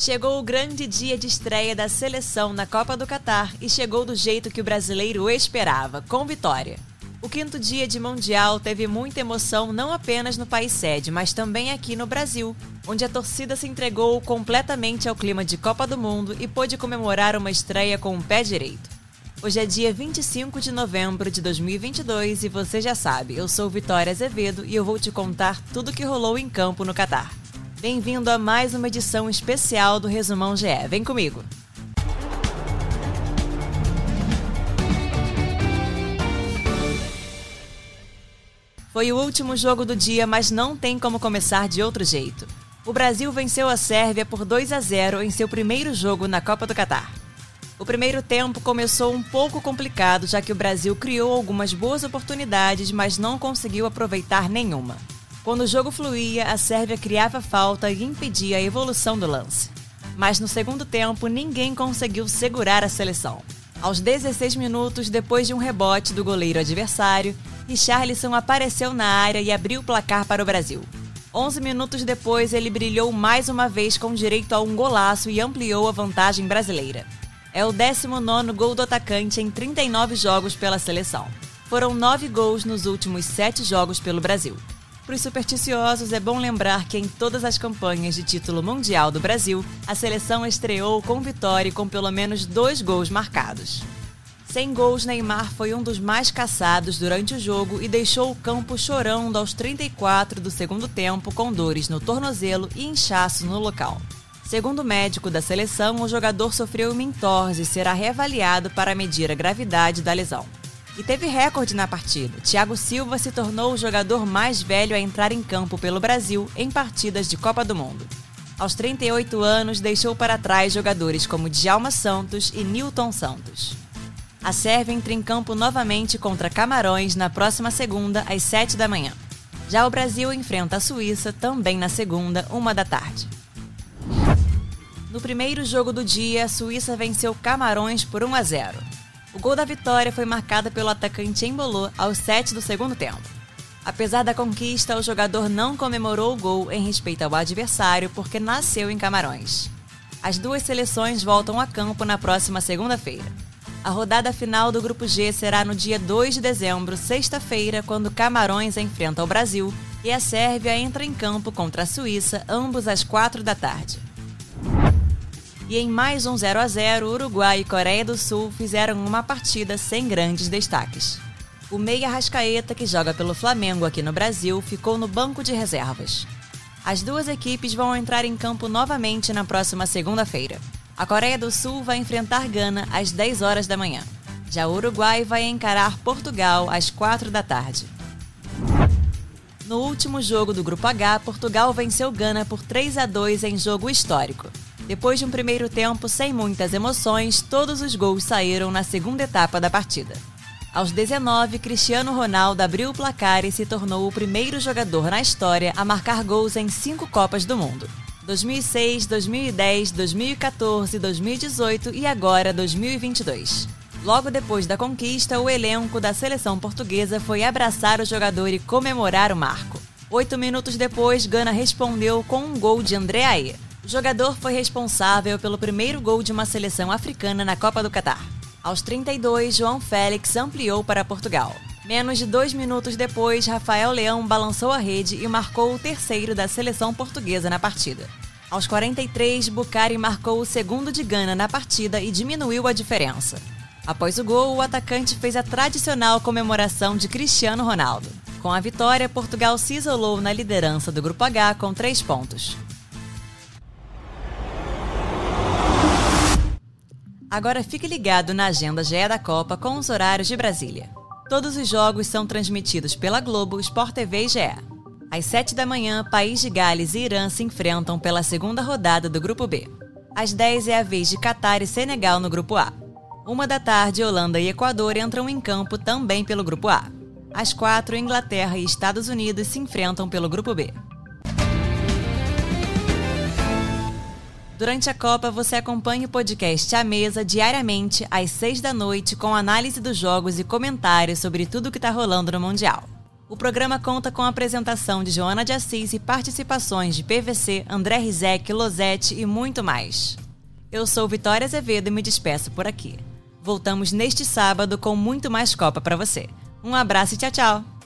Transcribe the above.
Chegou o grande dia de estreia da seleção na Copa do Catar e chegou do jeito que o brasileiro esperava, com vitória. O quinto dia de Mundial teve muita emoção não apenas no país sede, mas também aqui no Brasil, onde a torcida se entregou completamente ao clima de Copa do Mundo e pôde comemorar uma estreia com o pé direito. Hoje é dia 25 de novembro de 2022 e você já sabe, eu sou Vitória Azevedo e eu vou te contar tudo o que rolou em campo no Catar. Bem-vindo a mais uma edição especial do Resumão GE. Vem comigo! Foi o último jogo do dia, mas não tem como começar de outro jeito. O Brasil venceu a Sérvia por 2 a 0 em seu primeiro jogo na Copa do Catar. O primeiro tempo começou um pouco complicado, já que o Brasil criou algumas boas oportunidades, mas não conseguiu aproveitar nenhuma. Quando o jogo fluía, a Sérvia criava falta e impedia a evolução do lance. Mas no segundo tempo, ninguém conseguiu segurar a seleção. Aos 16 minutos, depois de um rebote do goleiro adversário, Richarlison apareceu na área e abriu o placar para o Brasil. 11 minutos depois, ele brilhou mais uma vez com direito a um golaço e ampliou a vantagem brasileira. É o 19 gol do atacante em 39 jogos pela seleção. Foram nove gols nos últimos sete jogos pelo Brasil. Para os supersticiosos, é bom lembrar que em todas as campanhas de título mundial do Brasil, a seleção estreou com vitória e com pelo menos dois gols marcados. Sem gols, Neymar foi um dos mais caçados durante o jogo e deixou o campo chorando aos 34 do segundo tempo com dores no tornozelo e inchaço no local. Segundo o médico da seleção, o jogador sofreu uma entorse e será reavaliado para medir a gravidade da lesão e teve recorde na partida. Thiago Silva se tornou o jogador mais velho a entrar em campo pelo Brasil em partidas de Copa do Mundo. Aos 38 anos, deixou para trás jogadores como Djalma Santos e Nilton Santos. A Sérvia entra em campo novamente contra Camarões na próxima segunda, às 7 da manhã. Já o Brasil enfrenta a Suíça também na segunda, uma da tarde. No primeiro jogo do dia, a Suíça venceu Camarões por 1 a 0. O gol da vitória foi marcado pelo atacante Embolô aos 7 do segundo tempo. Apesar da conquista, o jogador não comemorou o gol em respeito ao adversário porque nasceu em Camarões. As duas seleções voltam a campo na próxima segunda-feira. A rodada final do Grupo G será no dia 2 de dezembro, sexta-feira, quando Camarões enfrenta o Brasil e a Sérvia entra em campo contra a Suíça, ambos às 4 da tarde. E em mais um 0 a 0 Uruguai e Coreia do Sul fizeram uma partida sem grandes destaques. O meia Rascaeta, que joga pelo Flamengo aqui no Brasil, ficou no banco de reservas. As duas equipes vão entrar em campo novamente na próxima segunda-feira. A Coreia do Sul vai enfrentar Gana às 10 horas da manhã. Já o Uruguai vai encarar Portugal às 4 da tarde. No último jogo do Grupo H, Portugal venceu Gana por 3 a 2 em jogo histórico. Depois de um primeiro tempo sem muitas emoções, todos os gols saíram na segunda etapa da partida. Aos 19, Cristiano Ronaldo abriu o placar e se tornou o primeiro jogador na história a marcar gols em cinco Copas do Mundo. 2006, 2010, 2014, 2018 e agora 2022. Logo depois da conquista, o elenco da seleção portuguesa foi abraçar o jogador e comemorar o marco. Oito minutos depois, Gana respondeu com um gol de André Aie. O jogador foi responsável pelo primeiro gol de uma seleção africana na Copa do Catar. Aos 32, João Félix ampliou para Portugal. Menos de dois minutos depois, Rafael Leão balançou a rede e marcou o terceiro da seleção portuguesa na partida. Aos 43, Bucari marcou o segundo de Gana na partida e diminuiu a diferença. Após o gol, o atacante fez a tradicional comemoração de Cristiano Ronaldo. Com a vitória, Portugal se isolou na liderança do Grupo H com três pontos. Agora fique ligado na agenda GE da Copa com os horários de Brasília. Todos os jogos são transmitidos pela Globo, Sport TV e GE. Às 7 da manhã, País de Gales e Irã se enfrentam pela segunda rodada do Grupo B. Às 10 é a vez de Catar e Senegal no Grupo A. Uma da tarde, Holanda e Equador entram em campo também pelo Grupo A. Às 4, Inglaterra e Estados Unidos se enfrentam pelo Grupo B. Durante a Copa, você acompanha o podcast A Mesa diariamente às 6 da noite com análise dos jogos e comentários sobre tudo o que está rolando no Mundial. O programa conta com a apresentação de Joana de Assis e participações de PVC, André Rizek, Losete e muito mais. Eu sou Vitória Azevedo e me despeço por aqui. Voltamos neste sábado com muito mais Copa para você. Um abraço e tchau, tchau!